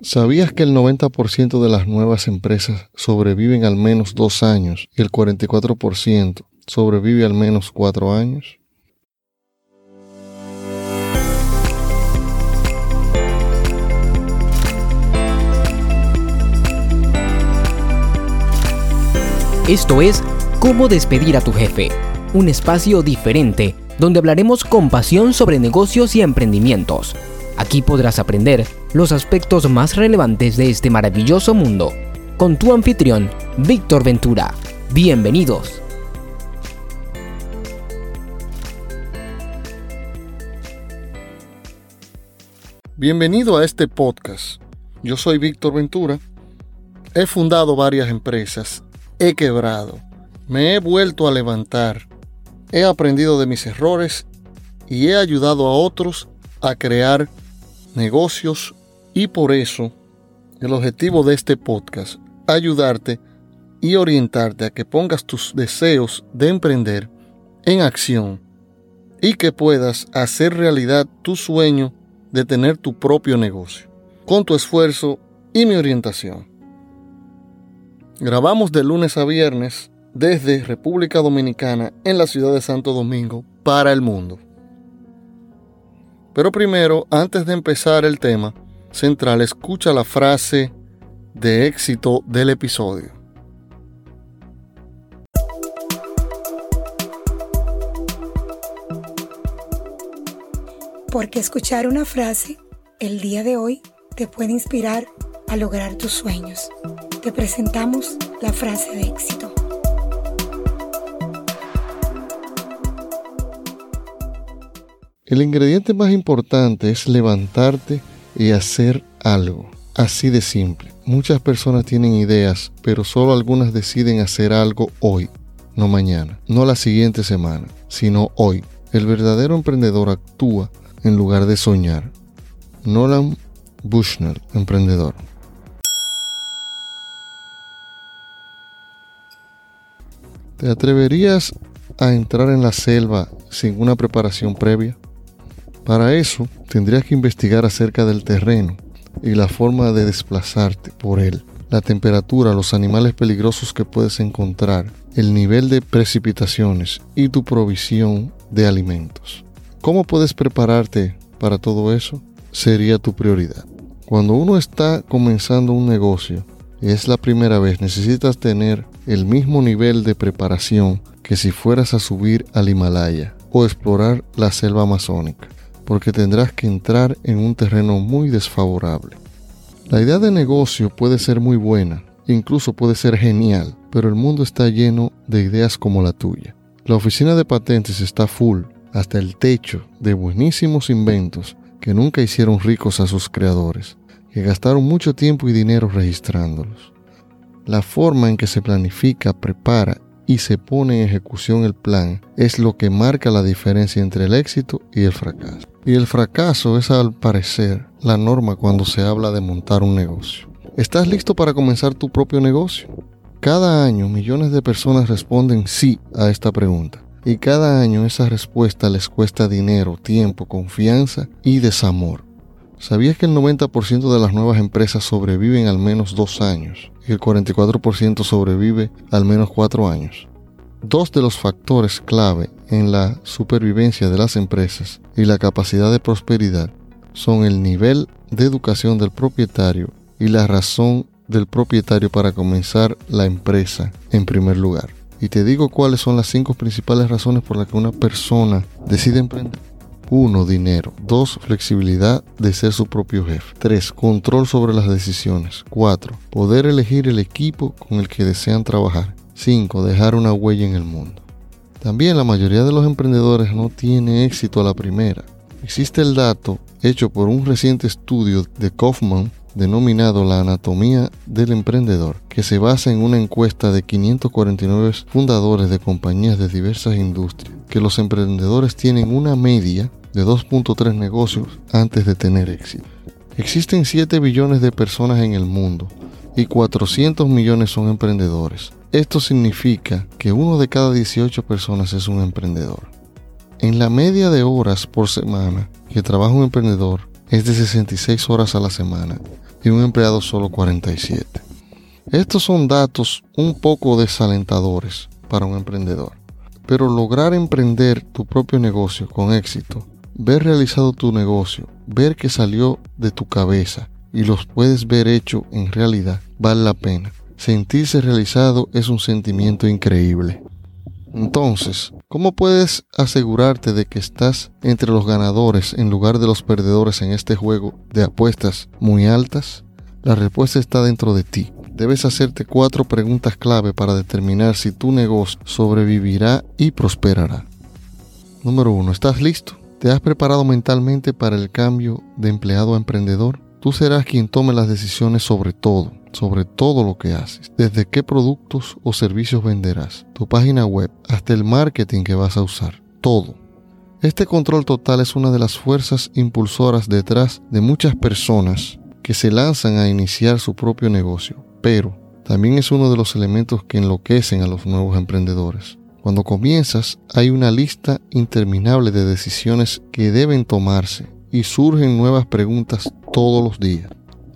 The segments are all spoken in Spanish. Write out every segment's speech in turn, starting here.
¿Sabías que el 90% de las nuevas empresas sobreviven al menos dos años y el 44% sobrevive al menos cuatro años? Esto es Cómo despedir a tu jefe, un espacio diferente donde hablaremos con pasión sobre negocios y emprendimientos. Aquí podrás aprender los aspectos más relevantes de este maravilloso mundo con tu anfitrión, Víctor Ventura. Bienvenidos. Bienvenido a este podcast. Yo soy Víctor Ventura. He fundado varias empresas, he quebrado, me he vuelto a levantar, he aprendido de mis errores y he ayudado a otros a crear negocios y por eso el objetivo de este podcast, ayudarte y orientarte a que pongas tus deseos de emprender en acción y que puedas hacer realidad tu sueño de tener tu propio negocio, con tu esfuerzo y mi orientación. Grabamos de lunes a viernes desde República Dominicana en la ciudad de Santo Domingo para el mundo. Pero primero, antes de empezar el tema central, escucha la frase de éxito del episodio. Porque escuchar una frase el día de hoy te puede inspirar a lograr tus sueños. Te presentamos la frase de éxito. El ingrediente más importante es levantarte y hacer algo. Así de simple. Muchas personas tienen ideas, pero solo algunas deciden hacer algo hoy, no mañana, no la siguiente semana, sino hoy. El verdadero emprendedor actúa en lugar de soñar. Nolan Bushnell, emprendedor. ¿Te atreverías a entrar en la selva sin una preparación previa? Para eso tendrías que investigar acerca del terreno y la forma de desplazarte por él, la temperatura, los animales peligrosos que puedes encontrar, el nivel de precipitaciones y tu provisión de alimentos. ¿Cómo puedes prepararte para todo eso? Sería tu prioridad. Cuando uno está comenzando un negocio y es la primera vez, necesitas tener el mismo nivel de preparación que si fueras a subir al Himalaya o explorar la selva amazónica porque tendrás que entrar en un terreno muy desfavorable. La idea de negocio puede ser muy buena, incluso puede ser genial, pero el mundo está lleno de ideas como la tuya. La oficina de patentes está full hasta el techo de buenísimos inventos que nunca hicieron ricos a sus creadores, que gastaron mucho tiempo y dinero registrándolos. La forma en que se planifica, prepara y se pone en ejecución el plan es lo que marca la diferencia entre el éxito y el fracaso. Y el fracaso es al parecer la norma cuando se habla de montar un negocio. ¿Estás listo para comenzar tu propio negocio? Cada año millones de personas responden sí a esta pregunta. Y cada año esa respuesta les cuesta dinero, tiempo, confianza y desamor. ¿Sabías que el 90% de las nuevas empresas sobreviven al menos dos años y el 44% sobrevive al menos cuatro años? Dos de los factores clave en la supervivencia de las empresas y la capacidad de prosperidad son el nivel de educación del propietario y la razón del propietario para comenzar la empresa en primer lugar. Y te digo cuáles son las cinco principales razones por las que una persona decide emprender. 1. Dinero. 2. Flexibilidad de ser su propio jefe. 3. Control sobre las decisiones. 4. Poder elegir el equipo con el que desean trabajar. 5. Dejar una huella en el mundo. También la mayoría de los emprendedores no tiene éxito a la primera. Existe el dato hecho por un reciente estudio de Kaufman denominado La Anatomía del Emprendedor, que se basa en una encuesta de 549 fundadores de compañías de diversas industrias, que los emprendedores tienen una media de 2.3 negocios antes de tener éxito. Existen 7 billones de personas en el mundo y 400 millones son emprendedores. Esto significa que uno de cada 18 personas es un emprendedor. En la media de horas por semana que trabaja un emprendedor es de 66 horas a la semana y un empleado solo 47. Estos son datos un poco desalentadores para un emprendedor, pero lograr emprender tu propio negocio con éxito, ver realizado tu negocio, ver que salió de tu cabeza y los puedes ver hecho en realidad, vale la pena. Sentirse realizado es un sentimiento increíble. Entonces, ¿cómo puedes asegurarte de que estás entre los ganadores en lugar de los perdedores en este juego de apuestas muy altas? La respuesta está dentro de ti. Debes hacerte cuatro preguntas clave para determinar si tu negocio sobrevivirá y prosperará. Número 1. ¿Estás listo? ¿Te has preparado mentalmente para el cambio de empleado a emprendedor? Tú serás quien tome las decisiones sobre todo sobre todo lo que haces, desde qué productos o servicios venderás, tu página web, hasta el marketing que vas a usar, todo. Este control total es una de las fuerzas impulsoras detrás de muchas personas que se lanzan a iniciar su propio negocio, pero también es uno de los elementos que enloquecen a los nuevos emprendedores. Cuando comienzas hay una lista interminable de decisiones que deben tomarse y surgen nuevas preguntas todos los días.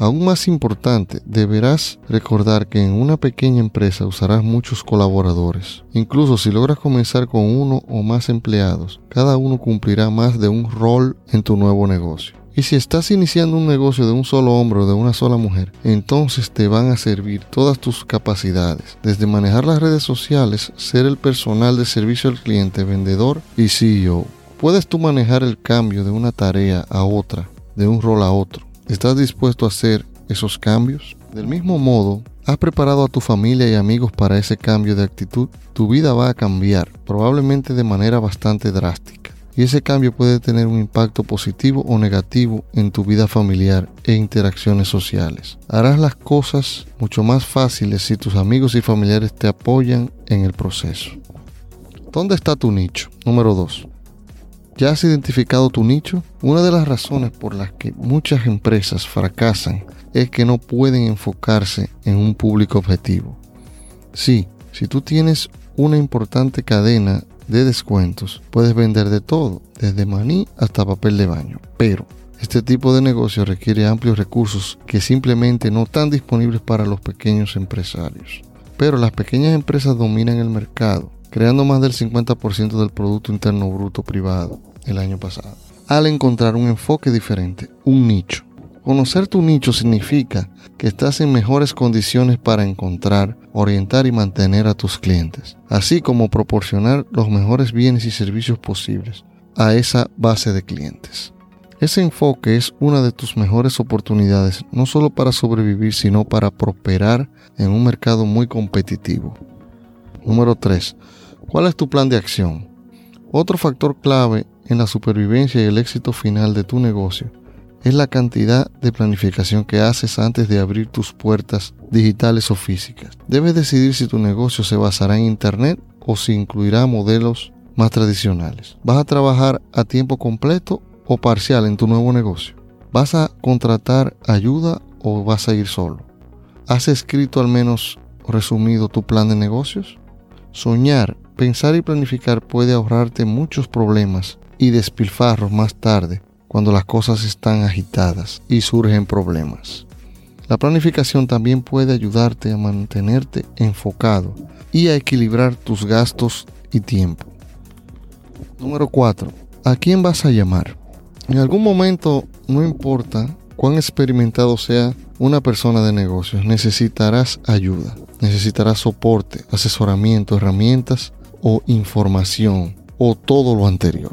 Aún más importante, deberás recordar que en una pequeña empresa usarás muchos colaboradores. Incluso si logras comenzar con uno o más empleados, cada uno cumplirá más de un rol en tu nuevo negocio. Y si estás iniciando un negocio de un solo hombre o de una sola mujer, entonces te van a servir todas tus capacidades, desde manejar las redes sociales, ser el personal de servicio al cliente, vendedor y CEO. Puedes tú manejar el cambio de una tarea a otra, de un rol a otro ¿Estás dispuesto a hacer esos cambios? Del mismo modo, ¿has preparado a tu familia y amigos para ese cambio de actitud? Tu vida va a cambiar, probablemente de manera bastante drástica. Y ese cambio puede tener un impacto positivo o negativo en tu vida familiar e interacciones sociales. Harás las cosas mucho más fáciles si tus amigos y familiares te apoyan en el proceso. ¿Dónde está tu nicho? Número 2. ¿Ya has identificado tu nicho? Una de las razones por las que muchas empresas fracasan es que no pueden enfocarse en un público objetivo. Sí, si tú tienes una importante cadena de descuentos, puedes vender de todo, desde maní hasta papel de baño. Pero este tipo de negocio requiere amplios recursos que simplemente no están disponibles para los pequeños empresarios. Pero las pequeñas empresas dominan el mercado, creando más del 50% del Producto Interno Bruto privado el año pasado, al encontrar un enfoque diferente, un nicho. Conocer tu nicho significa que estás en mejores condiciones para encontrar, orientar y mantener a tus clientes, así como proporcionar los mejores bienes y servicios posibles a esa base de clientes. Ese enfoque es una de tus mejores oportunidades, no solo para sobrevivir, sino para prosperar en un mercado muy competitivo. Número 3. ¿Cuál es tu plan de acción? Otro factor clave en la supervivencia y el éxito final de tu negocio es la cantidad de planificación que haces antes de abrir tus puertas digitales o físicas. Debes decidir si tu negocio se basará en Internet o si incluirá modelos más tradicionales. ¿Vas a trabajar a tiempo completo o parcial en tu nuevo negocio? ¿Vas a contratar ayuda o vas a ir solo? ¿Has escrito al menos resumido tu plan de negocios? Soñar, pensar y planificar puede ahorrarte muchos problemas y despilfarros más tarde cuando las cosas están agitadas y surgen problemas. La planificación también puede ayudarte a mantenerte enfocado y a equilibrar tus gastos y tiempo. Número 4. ¿A quién vas a llamar? En algún momento, no importa cuán experimentado sea una persona de negocios, necesitarás ayuda, necesitarás soporte, asesoramiento, herramientas o información o todo lo anterior.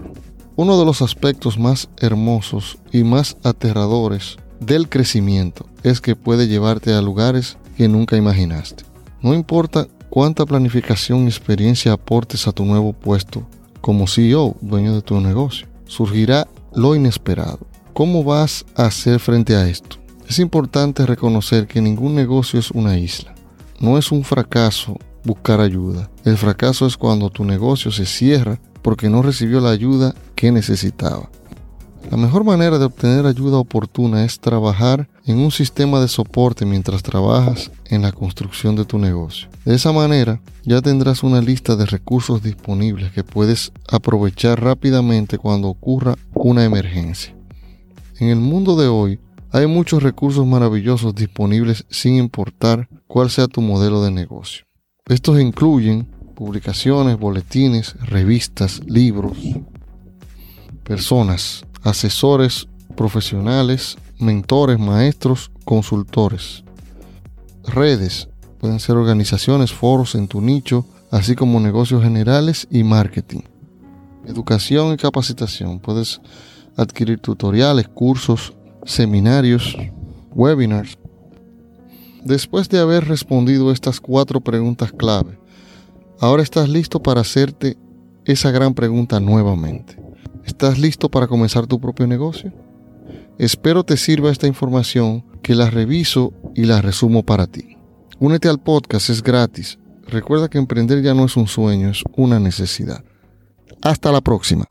Uno de los aspectos más hermosos y más aterradores del crecimiento es que puede llevarte a lugares que nunca imaginaste. No importa cuánta planificación y experiencia aportes a tu nuevo puesto como CEO, dueño de tu negocio, surgirá lo inesperado. ¿Cómo vas a hacer frente a esto? Es importante reconocer que ningún negocio es una isla. No es un fracaso buscar ayuda. El fracaso es cuando tu negocio se cierra porque no recibió la ayuda que necesitaba. La mejor manera de obtener ayuda oportuna es trabajar en un sistema de soporte mientras trabajas en la construcción de tu negocio. De esa manera ya tendrás una lista de recursos disponibles que puedes aprovechar rápidamente cuando ocurra una emergencia. En el mundo de hoy, Hay muchos recursos maravillosos disponibles sin importar cuál sea tu modelo de negocio. Estos incluyen publicaciones, boletines, revistas, libros, personas, asesores profesionales, mentores, maestros, consultores, redes, pueden ser organizaciones, foros en tu nicho, así como negocios generales y marketing. Educación y capacitación, puedes adquirir tutoriales, cursos, seminarios, webinars. Después de haber respondido estas cuatro preguntas clave, ahora estás listo para hacerte esa gran pregunta nuevamente. ¿Estás listo para comenzar tu propio negocio? Espero te sirva esta información que la reviso y la resumo para ti. Únete al podcast, es gratis. Recuerda que emprender ya no es un sueño, es una necesidad. Hasta la próxima.